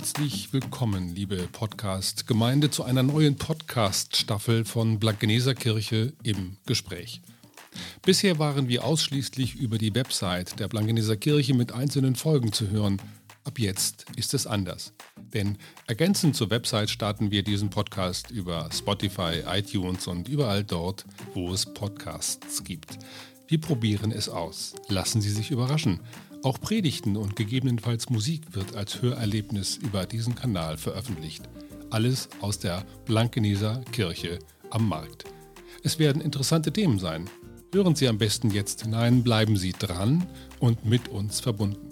Herzlich willkommen, liebe Podcast-Gemeinde, zu einer neuen Podcast-Staffel von Blankeneser Kirche im Gespräch. Bisher waren wir ausschließlich über die Website der Blankeneser Kirche mit einzelnen Folgen zu hören. Ab jetzt ist es anders. Denn ergänzend zur Website starten wir diesen Podcast über Spotify, iTunes und überall dort, wo es Podcasts gibt. Wir probieren es aus. Lassen Sie sich überraschen. Auch Predigten und gegebenenfalls Musik wird als Hörerlebnis über diesen Kanal veröffentlicht. Alles aus der Blankeneser Kirche am Markt. Es werden interessante Themen sein. Hören Sie am besten jetzt hinein, bleiben Sie dran und mit uns verbunden.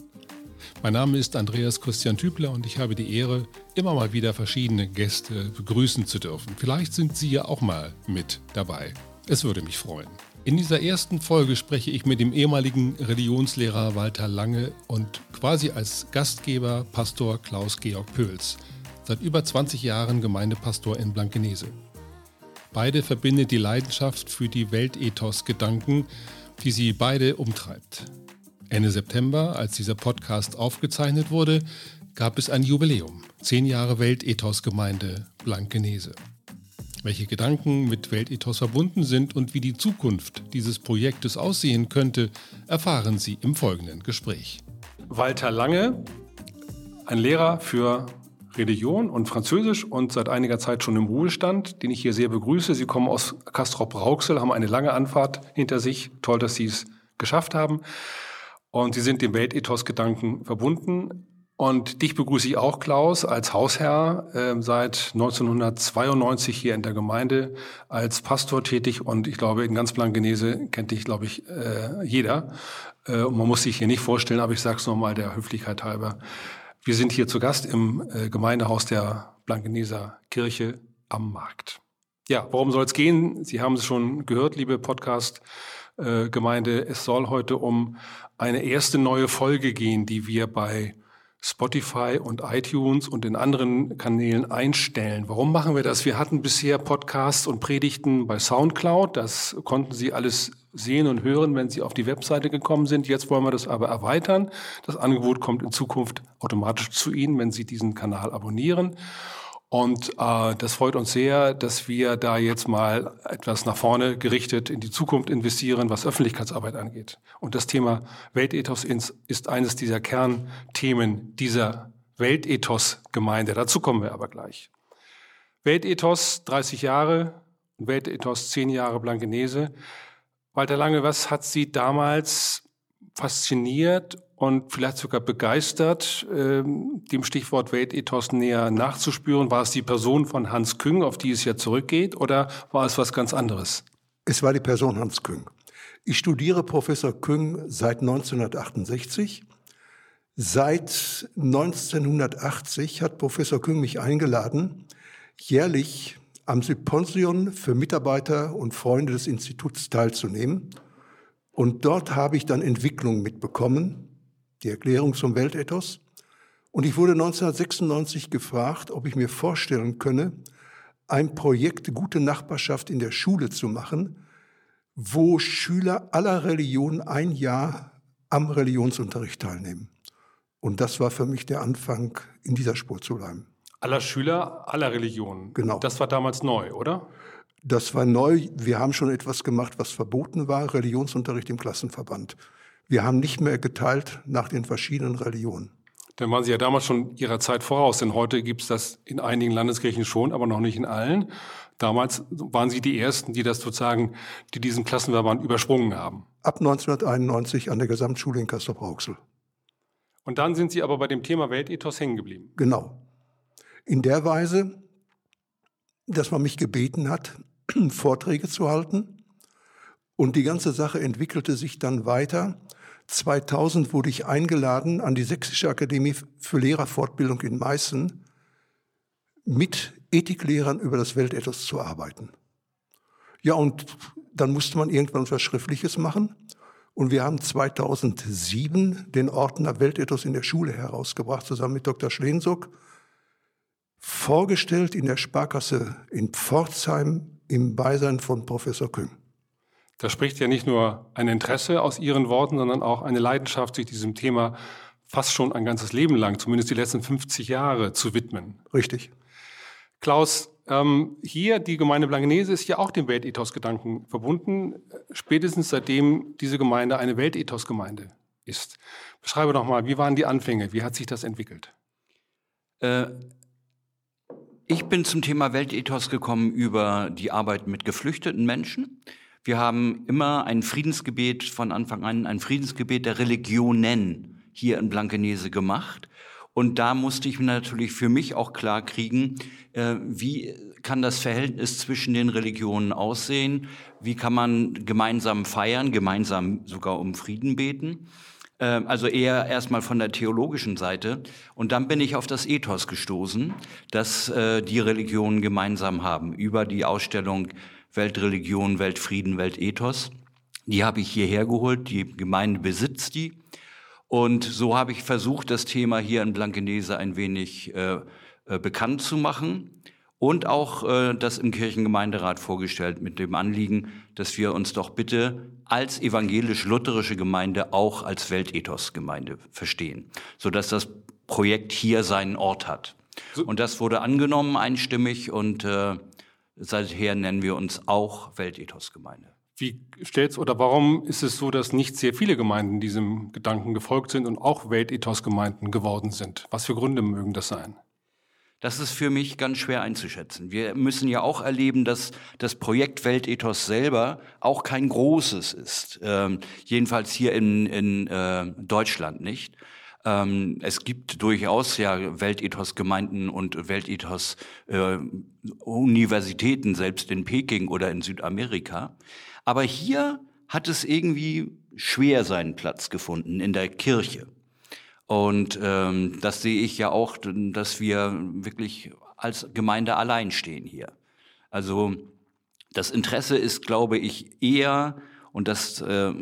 Mein Name ist Andreas Christian Tübler und ich habe die Ehre, immer mal wieder verschiedene Gäste begrüßen zu dürfen. Vielleicht sind Sie ja auch mal mit dabei. Es würde mich freuen. In dieser ersten Folge spreche ich mit dem ehemaligen Religionslehrer Walter Lange und quasi als Gastgeber Pastor Klaus-Georg Pöls, seit über 20 Jahren Gemeindepastor in Blankenese. Beide verbindet die Leidenschaft für die Weltethos-Gedanken, die sie beide umtreibt. Ende September, als dieser Podcast aufgezeichnet wurde, gab es ein Jubiläum. Zehn Jahre Weltethos-Gemeinde Blankenese welche Gedanken mit Weltethos verbunden sind und wie die Zukunft dieses Projektes aussehen könnte, erfahren Sie im folgenden Gespräch. Walter Lange, ein Lehrer für Religion und Französisch und seit einiger Zeit schon im Ruhestand, den ich hier sehr begrüße. Sie kommen aus Castrop-Rauxel, haben eine lange Anfahrt hinter sich. Toll, dass Sie es geschafft haben. Und Sie sind dem Weltethos-Gedanken verbunden. Und dich begrüße ich auch, Klaus, als Hausherr äh, seit 1992 hier in der Gemeinde als Pastor tätig. Und ich glaube, in ganz Blankenese kennt dich, glaube ich, äh, jeder. Äh, und man muss sich hier nicht vorstellen, aber ich sage es nochmal der Höflichkeit halber. Wir sind hier zu Gast im äh, Gemeindehaus der Blankeneser Kirche am Markt. Ja, worum soll es gehen? Sie haben es schon gehört, liebe Podcast-Gemeinde. Äh, es soll heute um eine erste neue Folge gehen, die wir bei Spotify und iTunes und in anderen Kanälen einstellen. Warum machen wir das? Wir hatten bisher Podcasts und Predigten bei SoundCloud. Das konnten Sie alles sehen und hören, wenn Sie auf die Webseite gekommen sind. Jetzt wollen wir das aber erweitern. Das Angebot kommt in Zukunft automatisch zu Ihnen, wenn Sie diesen Kanal abonnieren. Und äh, das freut uns sehr, dass wir da jetzt mal etwas nach vorne gerichtet in die Zukunft investieren, was Öffentlichkeitsarbeit angeht. Und das Thema Weltethos ist eines dieser Kernthemen dieser Weltethos-Gemeinde. Dazu kommen wir aber gleich. Weltethos 30 Jahre, Weltethos 10 Jahre Blankenese. Walter Lange, was hat Sie damals fasziniert und vielleicht sogar begeistert, ähm, dem Stichwort Weltethos näher nachzuspüren? War es die Person von Hans Küng, auf die es ja zurückgeht, oder war es was ganz anderes? Es war die Person Hans Küng. Ich studiere Professor Küng seit 1968. Seit 1980 hat Professor Küng mich eingeladen, jährlich am Symposion für Mitarbeiter und Freunde des Instituts teilzunehmen. Und dort habe ich dann Entwicklungen mitbekommen, die Erklärung zum Weltethos. Und ich wurde 1996 gefragt, ob ich mir vorstellen könne, ein Projekt Gute Nachbarschaft in der Schule zu machen, wo Schüler aller Religionen ein Jahr am Religionsunterricht teilnehmen. Und das war für mich der Anfang, in dieser Spur zu bleiben. Aller Schüler, aller Religionen. Genau. Das war damals neu, oder? Das war neu. Wir haben schon etwas gemacht, was verboten war, Religionsunterricht im Klassenverband. Wir haben nicht mehr geteilt nach den verschiedenen Religionen. Dann waren Sie ja damals schon Ihrer Zeit voraus, denn heute gibt es das in einigen Landeskirchen schon, aber noch nicht in allen. Damals waren Sie die Ersten, die das sozusagen, die diesen Klassenverband übersprungen haben. Ab 1991 an der Gesamtschule in Castrop-Rauxel. Und dann sind Sie aber bei dem Thema Weltethos hängen geblieben. Genau. In der Weise, dass man mich gebeten hat, Vorträge zu halten. Und die ganze Sache entwickelte sich dann weiter 2000 wurde ich eingeladen an die Sächsische Akademie für Lehrerfortbildung in Meißen, mit Ethiklehrern über das Weltethos zu arbeiten. Ja, und dann musste man irgendwann was Schriftliches machen. Und wir haben 2007 den Ordner Weltethos in der Schule herausgebracht, zusammen mit Dr. Schlensock, vorgestellt in der Sparkasse in Pforzheim im Beisein von Professor Küng. Da spricht ja nicht nur ein Interesse aus Ihren Worten, sondern auch eine Leidenschaft, sich diesem Thema fast schon ein ganzes Leben lang, zumindest die letzten 50 Jahre, zu widmen. Richtig. Klaus, ähm, hier die Gemeinde Blankenese ist ja auch dem Weltethos-Gedanken verbunden, spätestens seitdem diese Gemeinde eine Weltethos-Gemeinde ist. Beschreibe doch mal, wie waren die Anfänge? Wie hat sich das entwickelt? Äh, ich bin zum Thema Weltethos gekommen über die Arbeit mit geflüchteten Menschen. Wir haben immer ein Friedensgebet von Anfang an, ein Friedensgebet der Religionen hier in Blankenese gemacht. Und da musste ich natürlich für mich auch klar kriegen, äh, wie kann das Verhältnis zwischen den Religionen aussehen? Wie kann man gemeinsam feiern, gemeinsam sogar um Frieden beten? Äh, also eher erstmal von der theologischen Seite. Und dann bin ich auf das Ethos gestoßen, das äh, die Religionen gemeinsam haben, über die Ausstellung Weltreligion, Weltfrieden, Weltethos. Die habe ich hierher geholt, die Gemeinde besitzt die. Und so habe ich versucht, das Thema hier in Blankenese ein wenig äh, äh, bekannt zu machen und auch äh, das im Kirchengemeinderat vorgestellt mit dem Anliegen, dass wir uns doch bitte als evangelisch-lutherische Gemeinde auch als Weltethos-Gemeinde verstehen, sodass das Projekt hier seinen Ort hat. Und das wurde angenommen einstimmig und äh, seither nennen wir uns auch Weltethos-Gemeinde. Wie stellst oder warum ist es so, dass nicht sehr viele Gemeinden diesem Gedanken gefolgt sind und auch Weltethos-Gemeinden geworden sind? Was für Gründe mögen das sein? Das ist für mich ganz schwer einzuschätzen. Wir müssen ja auch erleben, dass das Projekt Weltethos selber auch kein großes ist. Ähm, jedenfalls hier in, in äh, Deutschland nicht. Ähm, es gibt durchaus ja Weltethos-Gemeinden und Weltethos-Universitäten, äh, selbst in Peking oder in Südamerika. Aber hier hat es irgendwie schwer seinen Platz gefunden in der Kirche. Und ähm, das sehe ich ja auch, dass wir wirklich als Gemeinde allein stehen hier. Also das Interesse ist, glaube ich, eher, und das äh,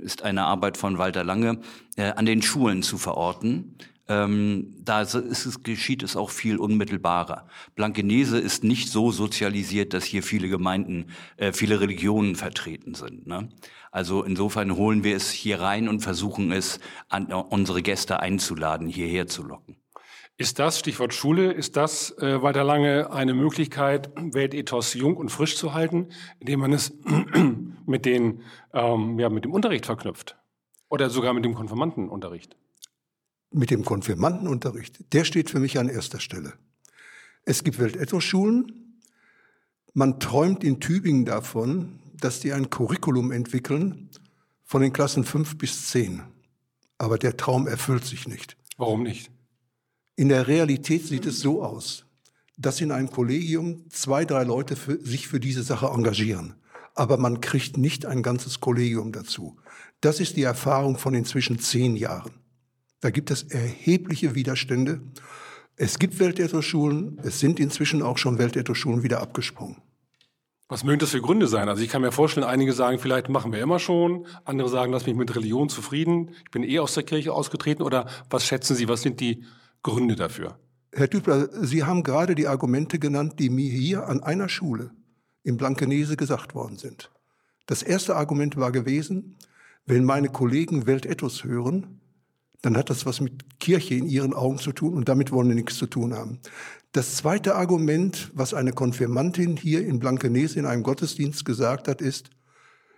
ist eine Arbeit von Walter Lange, äh, an den Schulen zu verorten, ähm, da ist es, geschieht es auch viel unmittelbarer. Blankenese ist nicht so sozialisiert, dass hier viele Gemeinden, äh, viele Religionen vertreten sind. Ne? Also insofern holen wir es hier rein und versuchen es an unsere Gäste einzuladen, hierher zu locken. Ist das, Stichwort Schule, ist das äh, weiter lange eine Möglichkeit, Weltethos jung und frisch zu halten, indem man es mit, den, ähm, ja, mit dem Unterricht verknüpft? Oder sogar mit dem Konfirmandenunterricht? Mit dem Konfirmandenunterricht, der steht für mich an erster Stelle. Es gibt Weltethos-Schulen. Man träumt in Tübingen davon, dass die ein Curriculum entwickeln von den Klassen 5 bis 10. Aber der Traum erfüllt sich nicht. Warum nicht? In der Realität sieht es so aus, dass in einem Kollegium zwei, drei Leute für, sich für diese Sache engagieren. Aber man kriegt nicht ein ganzes Kollegium dazu. Das ist die Erfahrung von inzwischen zehn Jahren. Da gibt es erhebliche Widerstände. Es gibt Weltethos-Schulen, es sind inzwischen auch schon Weltethos-Schulen wieder abgesprungen. Was mögen das für Gründe sein? Also ich kann mir vorstellen, einige sagen, vielleicht machen wir immer schon, andere sagen, lass mich mit Religion zufrieden, ich bin eh aus der Kirche ausgetreten oder was schätzen Sie, was sind die Gründe dafür? Herr Dübler, Sie haben gerade die Argumente genannt, die mir hier an einer Schule in Blankenese gesagt worden sind. Das erste Argument war gewesen, wenn meine Kollegen Weltethos hören, dann hat das was mit Kirche in ihren Augen zu tun und damit wollen wir nichts zu tun haben. Das zweite Argument, was eine Konfirmantin hier in Blankenese in einem Gottesdienst gesagt hat, ist,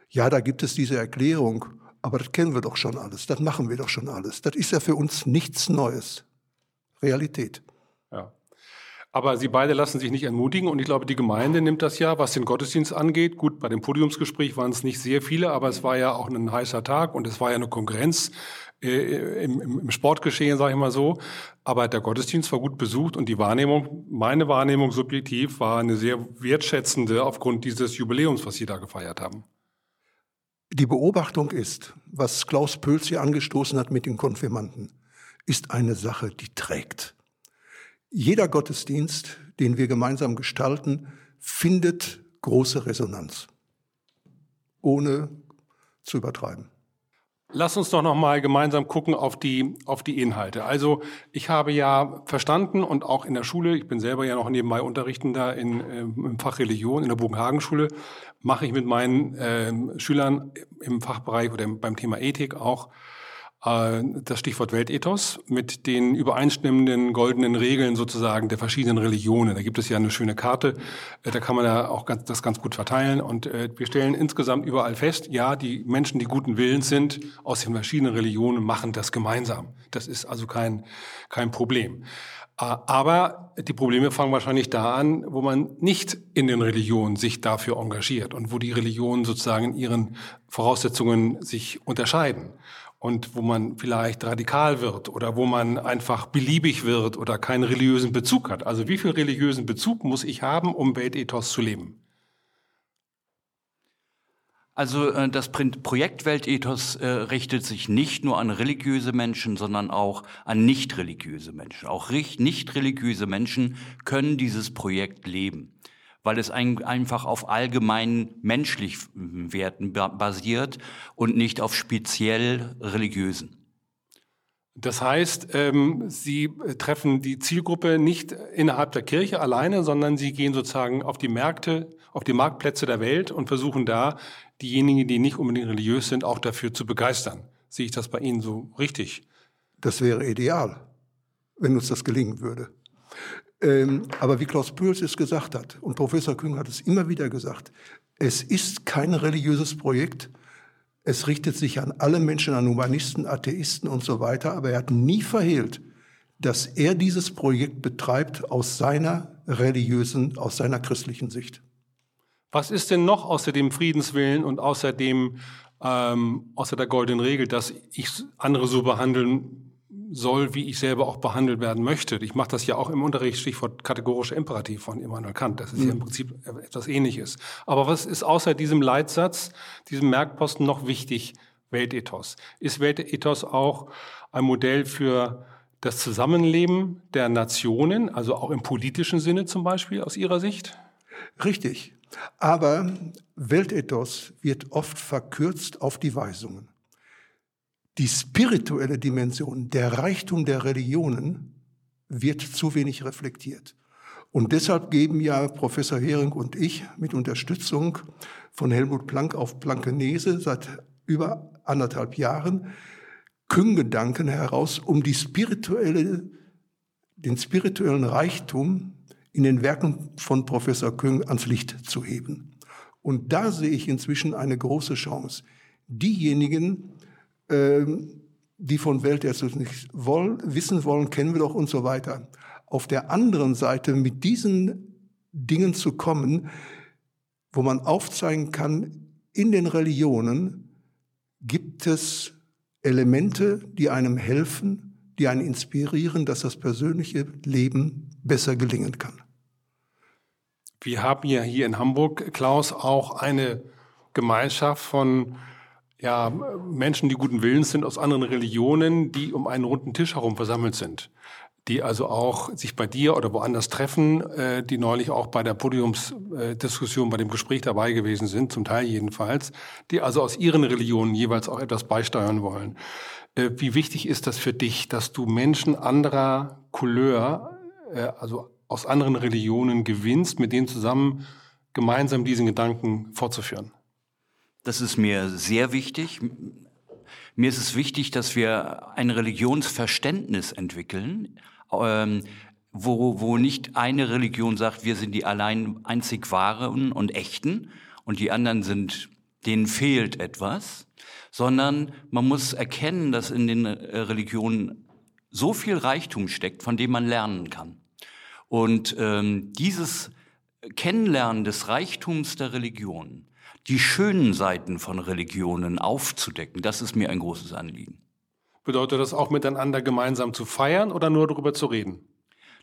ja, da gibt es diese Erklärung, aber das kennen wir doch schon alles, das machen wir doch schon alles. Das ist ja für uns nichts Neues. Realität. Aber Sie beide lassen sich nicht entmutigen und ich glaube, die Gemeinde nimmt das ja, was den Gottesdienst angeht. Gut, bei dem Podiumsgespräch waren es nicht sehr viele, aber es war ja auch ein heißer Tag und es war ja eine Konkurrenz äh, im, im Sportgeschehen, sage ich mal so. Aber der Gottesdienst war gut besucht und die Wahrnehmung, meine Wahrnehmung subjektiv, war eine sehr wertschätzende aufgrund dieses Jubiläums, was Sie da gefeiert haben. Die Beobachtung ist, was Klaus Pölz hier angestoßen hat mit den Konfirmanden, ist eine Sache, die trägt. Jeder Gottesdienst, den wir gemeinsam gestalten, findet große Resonanz, ohne zu übertreiben. Lass uns doch noch mal gemeinsam gucken auf die auf die Inhalte. Also ich habe ja verstanden und auch in der Schule, ich bin selber ja noch nebenbei Unterrichtender in, äh, im Fach Religion in der Bogenhagen-Schule, mache ich mit meinen äh, Schülern im Fachbereich oder beim Thema Ethik auch das Stichwort Weltethos mit den übereinstimmenden goldenen Regeln sozusagen der verschiedenen Religionen. Da gibt es ja eine schöne Karte, äh, da kann man ja auch ganz, das ganz gut verteilen. Und äh, wir stellen insgesamt überall fest, ja, die Menschen, die guten Willens sind, aus den verschiedenen Religionen machen das gemeinsam. Das ist also kein, kein Problem. Aber die Probleme fangen wahrscheinlich da an, wo man nicht in den Religionen sich dafür engagiert und wo die Religionen sozusagen in ihren Voraussetzungen sich unterscheiden und wo man vielleicht radikal wird oder wo man einfach beliebig wird oder keinen religiösen Bezug hat. Also wie viel religiösen Bezug muss ich haben, um Weltethos zu leben? Also äh, das Projekt Weltethos äh, richtet sich nicht nur an religiöse Menschen, sondern auch an nicht religiöse Menschen. Auch nicht religiöse Menschen können dieses Projekt leben weil es ein, einfach auf allgemeinen menschlichen Werten basiert und nicht auf speziell religiösen. Das heißt, ähm, Sie treffen die Zielgruppe nicht innerhalb der Kirche alleine, sondern Sie gehen sozusagen auf die Märkte, auf die Marktplätze der Welt und versuchen da, diejenigen, die nicht unbedingt religiös sind, auch dafür zu begeistern. Sehe ich das bei Ihnen so richtig? Das wäre ideal, wenn uns das gelingen würde. Ähm, aber wie Klaus Pöls es gesagt hat, und Professor Küng hat es immer wieder gesagt, es ist kein religiöses Projekt. Es richtet sich an alle Menschen, an Humanisten, Atheisten und so weiter. Aber er hat nie verhehlt, dass er dieses Projekt betreibt aus seiner religiösen, aus seiner christlichen Sicht. Was ist denn noch außer dem Friedenswillen und außer dem, ähm, außer der goldenen Regel, dass ich andere so behandeln soll, wie ich selber auch behandelt werden möchte. Ich mache das ja auch im Unterricht, Stichwort kategorischer Imperativ von Immanuel Kant. Das ist mhm. ja im. Prinzip etwas Ähnliches. Aber was ist außer diesem Leitsatz, diesem Merkposten noch wichtig? Weltethos. Ist Weltethos auch ein Modell für das Zusammenleben der Nationen, also auch im politischen Sinne zum Beispiel aus Ihrer Sicht? Richtig. Aber Weltethos wird oft verkürzt auf die Weisungen die spirituelle Dimension, der Reichtum der Religionen wird zu wenig reflektiert. Und deshalb geben ja Professor Hering und ich mit Unterstützung von Helmut Planck auf Plankenese seit über anderthalb Jahren Küng-Gedanken heraus, um die spirituelle, den spirituellen Reichtum in den Werken von Professor Küng ans Licht zu heben. Und da sehe ich inzwischen eine große Chance. Diejenigen, die von Welt jetzt nicht wollen, wissen wollen, kennen wir doch und so weiter. Auf der anderen Seite mit diesen Dingen zu kommen, wo man aufzeigen kann, in den Religionen gibt es Elemente, die einem helfen, die einen inspirieren, dass das persönliche Leben besser gelingen kann. Wir haben ja hier in Hamburg, Klaus, auch eine Gemeinschaft von ja, Menschen, die guten Willens sind aus anderen Religionen, die um einen runden Tisch herum versammelt sind. Die also auch sich bei dir oder woanders treffen, äh, die neulich auch bei der Podiumsdiskussion, bei dem Gespräch dabei gewesen sind, zum Teil jedenfalls, die also aus ihren Religionen jeweils auch etwas beisteuern wollen. Äh, wie wichtig ist das für dich, dass du Menschen anderer Couleur, äh, also aus anderen Religionen gewinnst, mit denen zusammen gemeinsam diesen Gedanken fortzuführen? Das ist mir sehr wichtig. Mir ist es wichtig, dass wir ein Religionsverständnis entwickeln, ähm, wo, wo nicht eine Religion sagt, wir sind die allein einzig wahren und echten und die anderen sind, denen fehlt etwas, sondern man muss erkennen, dass in den äh, Religionen so viel Reichtum steckt, von dem man lernen kann. Und ähm, dieses Kennenlernen des Reichtums der Religion, die schönen Seiten von Religionen aufzudecken. Das ist mir ein großes Anliegen. Bedeutet das auch miteinander gemeinsam zu feiern oder nur darüber zu reden?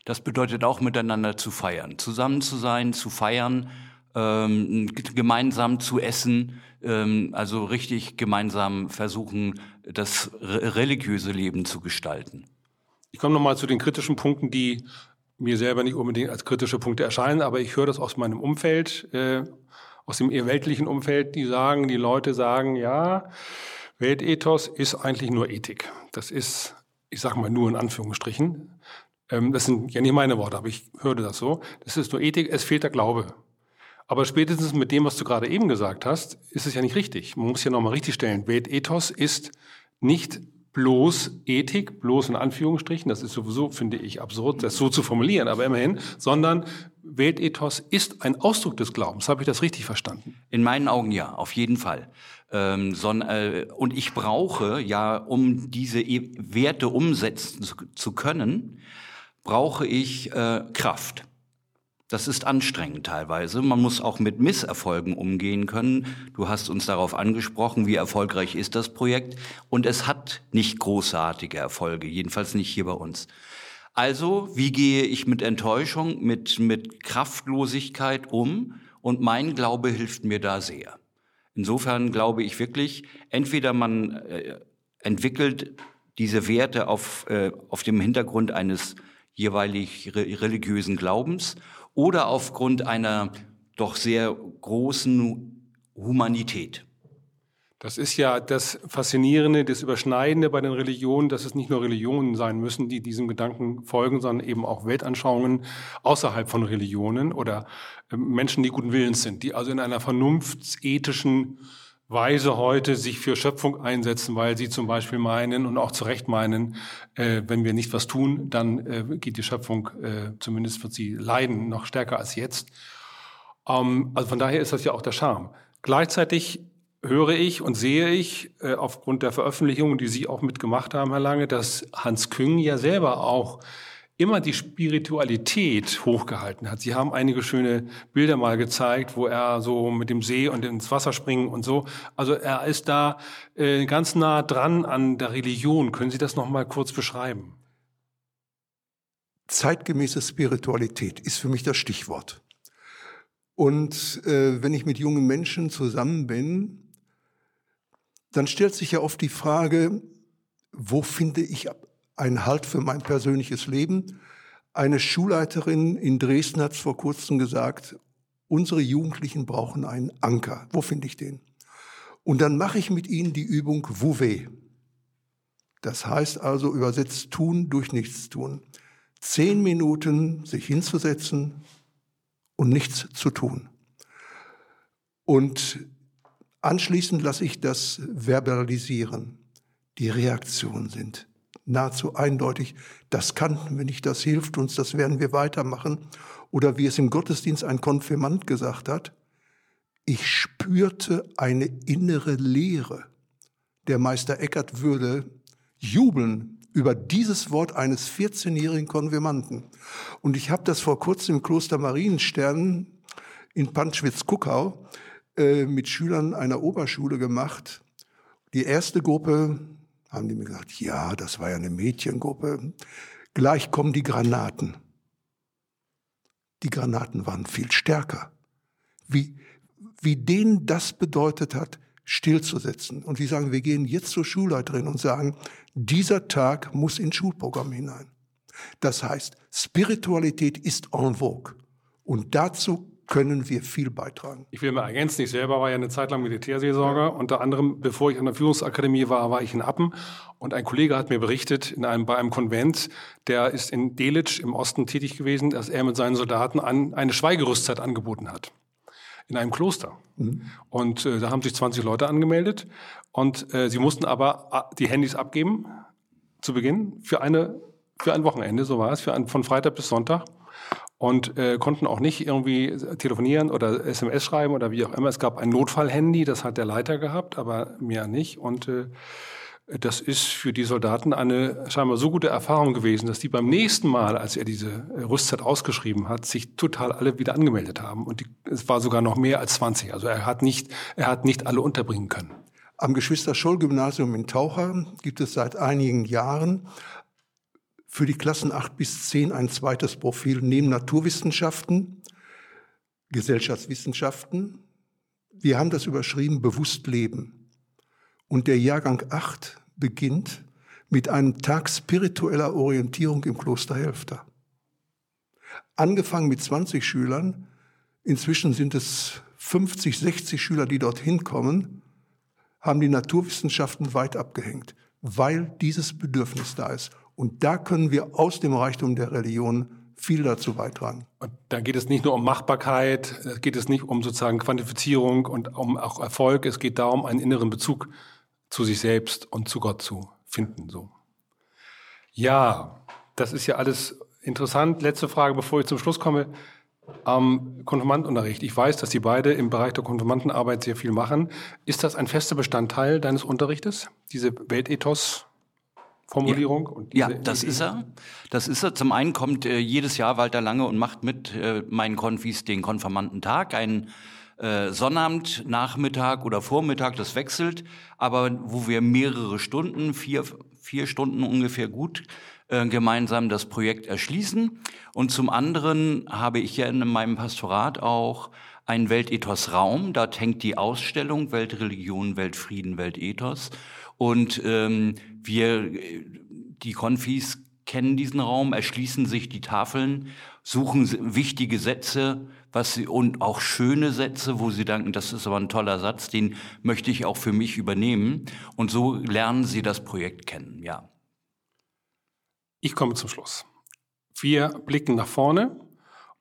Das bedeutet auch miteinander zu feiern, zusammen zu sein, zu feiern, ähm, gemeinsam zu essen, ähm, also richtig gemeinsam versuchen, das religiöse Leben zu gestalten. Ich komme nochmal zu den kritischen Punkten, die mir selber nicht unbedingt als kritische Punkte erscheinen, aber ich höre das aus meinem Umfeld. Äh, aus dem eher weltlichen Umfeld, die sagen, die Leute sagen, ja, Weltethos ist eigentlich nur Ethik. Das ist, ich sage mal nur in Anführungsstrichen. Ähm, das sind ja nicht meine Worte, aber ich hörte das so. Das ist nur Ethik, es fehlt der Glaube. Aber spätestens mit dem, was du gerade eben gesagt hast, ist es ja nicht richtig. Man muss ja nochmal richtig stellen. Weltethos ist nicht bloß Ethik, bloß in Anführungsstrichen, das ist sowieso, finde ich, absurd, das so zu formulieren, aber immerhin, sondern Weltethos ist ein Ausdruck des Glaubens. Habe ich das richtig verstanden? In meinen Augen ja, auf jeden Fall. Ähm, son, äh, und ich brauche ja, um diese e Werte umsetzen zu, zu können, brauche ich äh, Kraft. Das ist anstrengend teilweise. Man muss auch mit Misserfolgen umgehen können. Du hast uns darauf angesprochen, wie erfolgreich ist das Projekt. Und es hat nicht großartige Erfolge, jedenfalls nicht hier bei uns. Also, wie gehe ich mit Enttäuschung, mit, mit Kraftlosigkeit um? Und mein Glaube hilft mir da sehr. Insofern glaube ich wirklich, entweder man äh, entwickelt diese Werte auf, äh, auf dem Hintergrund eines jeweilig religiösen Glaubens oder aufgrund einer doch sehr großen Humanität. Das ist ja das Faszinierende, das Überschneidende bei den Religionen, dass es nicht nur Religionen sein müssen, die diesem Gedanken folgen, sondern eben auch Weltanschauungen außerhalb von Religionen oder ähm, Menschen, die guten Willens sind, die also in einer vernunftsethischen Weise heute sich für Schöpfung einsetzen, weil sie zum Beispiel meinen und auch zu Recht meinen, äh, wenn wir nicht was tun, dann äh, geht die Schöpfung, äh, zumindest wird sie leiden, noch stärker als jetzt. Ähm, also von daher ist das ja auch der Charme. Gleichzeitig höre ich und sehe ich äh, aufgrund der Veröffentlichungen, die Sie auch mitgemacht haben, Herr Lange, dass Hans Küng ja selber auch immer die Spiritualität hochgehalten hat. Sie haben einige schöne Bilder mal gezeigt, wo er so mit dem See und ins Wasser springen und so. Also er ist da äh, ganz nah dran an der Religion. Können Sie das noch mal kurz beschreiben? Zeitgemäße Spiritualität ist für mich das Stichwort. Und äh, wenn ich mit jungen Menschen zusammen bin, dann stellt sich ja oft die Frage, wo finde ich einen Halt für mein persönliches Leben. Eine Schulleiterin in Dresden hat vor kurzem gesagt, unsere Jugendlichen brauchen einen Anker. Wo finde ich den? Und dann mache ich mit ihnen die Übung Wouvé. Das heißt also übersetzt tun durch nichts tun. Zehn Minuten sich hinzusetzen und nichts zu tun. Und anschließend lasse ich das verbalisieren. Die Reaktionen sind nahezu eindeutig, das kannten wir nicht, das hilft uns, das werden wir weitermachen. Oder wie es im Gottesdienst ein Konfirmand gesagt hat, ich spürte eine innere Leere. Der Meister Eckert würde jubeln über dieses Wort eines 14-jährigen Konfirmanden. Und ich habe das vor kurzem im Kloster Marienstern in Panschwitz-Kuckau äh, mit Schülern einer Oberschule gemacht. Die erste Gruppe haben die mir gesagt, ja, das war ja eine Mädchengruppe. Gleich kommen die Granaten. Die Granaten waren viel stärker. Wie, wie denen das bedeutet hat, stillzusetzen. Und die sagen, wir gehen jetzt zur Schulleiterin und sagen, dieser Tag muss ins Schulprogramm hinein. Das heißt, Spiritualität ist en vogue. Und dazu können wir viel beitragen. Ich will mal ergänzen, ich selber war ja eine Zeit lang Militärseelsorger. Unter anderem, bevor ich an der Führungsakademie war, war ich in Appen. Und ein Kollege hat mir berichtet, in einem, bei einem Konvent, der ist in Delitzsch im Osten tätig gewesen, dass er mit seinen Soldaten an, eine Schweigerüstzeit angeboten hat. In einem Kloster. Mhm. Und äh, da haben sich 20 Leute angemeldet. Und äh, sie mussten aber äh, die Handys abgeben, zu Beginn, für eine, für ein Wochenende, so war es, für ein, von Freitag bis Sonntag und äh, konnten auch nicht irgendwie telefonieren oder SMS schreiben oder wie auch immer. Es gab ein Notfallhandy, das hat der Leiter gehabt, aber mehr nicht. Und äh, das ist für die Soldaten eine scheinbar so gute Erfahrung gewesen, dass die beim nächsten Mal, als er diese Rüstzeit ausgeschrieben hat, sich total alle wieder angemeldet haben. Und die, es war sogar noch mehr als 20. Also er hat nicht, er hat nicht alle unterbringen können. Am Geschwister-Scholl-Gymnasium in Taucher gibt es seit einigen Jahren für die Klassen 8 bis 10 ein zweites Profil neben Naturwissenschaften, Gesellschaftswissenschaften. Wir haben das überschrieben, bewusst leben. Und der Jahrgang 8 beginnt mit einem Tag spiritueller Orientierung im Kloster Helfter. Angefangen mit 20 Schülern, inzwischen sind es 50, 60 Schüler, die dorthin kommen, haben die Naturwissenschaften weit abgehängt, weil dieses Bedürfnis da ist. Und da können wir aus dem Reichtum der Religion viel dazu beitragen. Und da geht es nicht nur um Machbarkeit, geht es nicht um sozusagen Quantifizierung und um auch Erfolg. Es geht darum, einen inneren Bezug zu sich selbst und zu Gott zu finden. So. Ja, das ist ja alles interessant. Letzte Frage, bevor ich zum Schluss komme. Ähm, Konfirmandenunterricht. Ich weiß, dass Sie beide im Bereich der Konfirmandenarbeit sehr viel machen. Ist das ein fester Bestandteil deines Unterrichtes, diese Weltethos? Formulierung? Ja, ja das ist er. Das ist er. Zum einen kommt äh, jedes Jahr Walter Lange und macht mit äh, meinen Konfis den Konfirmandentag, ein äh, Sonnabend, Nachmittag oder Vormittag, das wechselt, aber wo wir mehrere Stunden, vier, vier Stunden ungefähr gut äh, gemeinsam das Projekt erschließen. Und zum anderen habe ich ja in meinem Pastorat auch einen Weltethos-Raum. Da hängt die Ausstellung Weltreligion, Weltfrieden, Weltethos. Und ähm, wir, die Konfis kennen diesen Raum, erschließen sich die Tafeln, suchen wichtige Sätze, was sie, und auch schöne Sätze, wo sie denken, das ist aber ein toller Satz, den möchte ich auch für mich übernehmen. Und so lernen sie das Projekt kennen, ja. Ich komme zum Schluss. Wir blicken nach vorne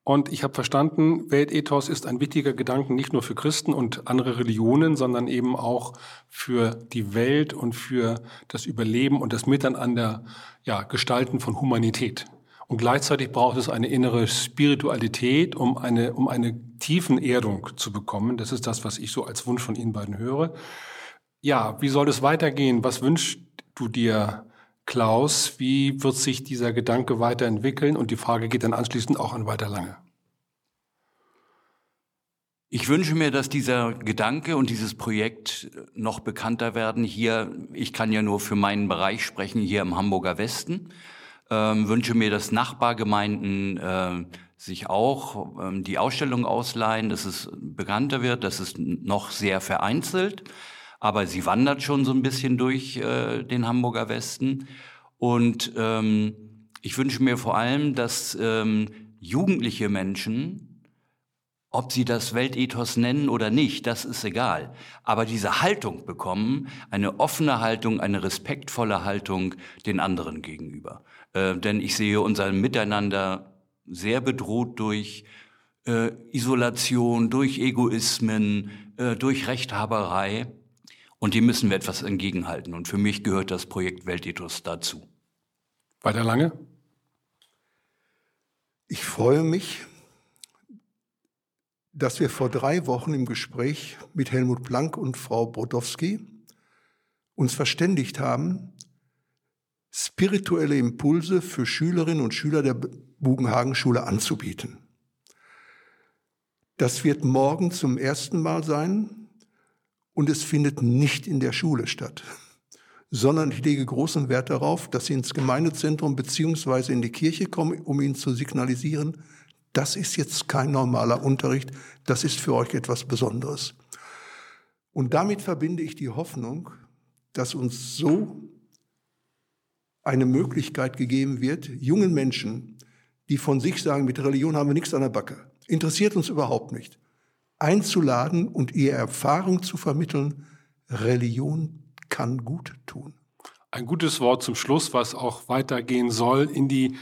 und ich habe verstanden, Weltethos ist ein wichtiger Gedanke nicht nur für Christen und andere Religionen, sondern eben auch für die Welt und für das Überleben und das Miteinander ja, Gestalten von Humanität. Und gleichzeitig braucht es eine innere Spiritualität, um eine, um eine tiefen Erdung zu bekommen. Das ist das, was ich so als Wunsch von Ihnen beiden höre. Ja, wie soll es weitergehen? Was wünschst du dir Klaus, wie wird sich dieser Gedanke weiterentwickeln? Und die Frage geht dann anschließend auch an Walter Lange. Ich wünsche mir, dass dieser Gedanke und dieses Projekt noch bekannter werden. Hier, ich kann ja nur für meinen Bereich sprechen, hier im Hamburger Westen. Ähm, wünsche mir, dass Nachbargemeinden äh, sich auch ähm, die Ausstellung ausleihen, dass es bekannter wird, dass es noch sehr vereinzelt aber sie wandert schon so ein bisschen durch äh, den Hamburger Westen. Und ähm, ich wünsche mir vor allem, dass ähm, jugendliche Menschen, ob sie das Weltethos nennen oder nicht, das ist egal. Aber diese Haltung bekommen, eine offene Haltung, eine respektvolle Haltung den anderen gegenüber. Äh, denn ich sehe unser Miteinander sehr bedroht durch äh, Isolation, durch Egoismen, äh, durch Rechthaberei. Und dem müssen wir etwas entgegenhalten. Und für mich gehört das Projekt Weltethos dazu. Weiter lange? Ich freue mich, dass wir vor drei Wochen im Gespräch mit Helmut Blank und Frau Brodowski uns verständigt haben, spirituelle Impulse für Schülerinnen und Schüler der Bugenhagen-Schule anzubieten. Das wird morgen zum ersten Mal sein und es findet nicht in der Schule statt, sondern ich lege großen Wert darauf, dass Sie ins Gemeindezentrum beziehungsweise in die Kirche kommen, um Ihnen zu signalisieren, das ist jetzt kein normaler Unterricht, das ist für euch etwas Besonderes. Und damit verbinde ich die Hoffnung, dass uns so eine Möglichkeit gegeben wird, jungen Menschen, die von sich sagen, mit Religion haben wir nichts an der Backe, interessiert uns überhaupt nicht, einzuladen und ihr Erfahrung zu vermitteln, Religion kann gut tun. Ein gutes Wort zum Schluss, was auch weitergehen soll in die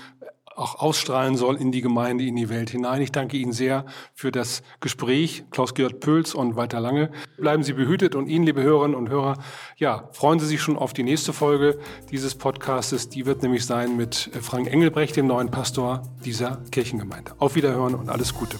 auch ausstrahlen soll in die Gemeinde, in die Welt hinein. Ich danke Ihnen sehr für das Gespräch, Klaus-Georg Pöls und Walter Lange. Bleiben Sie behütet und Ihnen, liebe Hörerinnen und Hörer, ja, freuen Sie sich schon auf die nächste Folge dieses Podcastes. Die wird nämlich sein mit Frank Engelbrecht, dem neuen Pastor dieser Kirchengemeinde. Auf Wiederhören und alles Gute.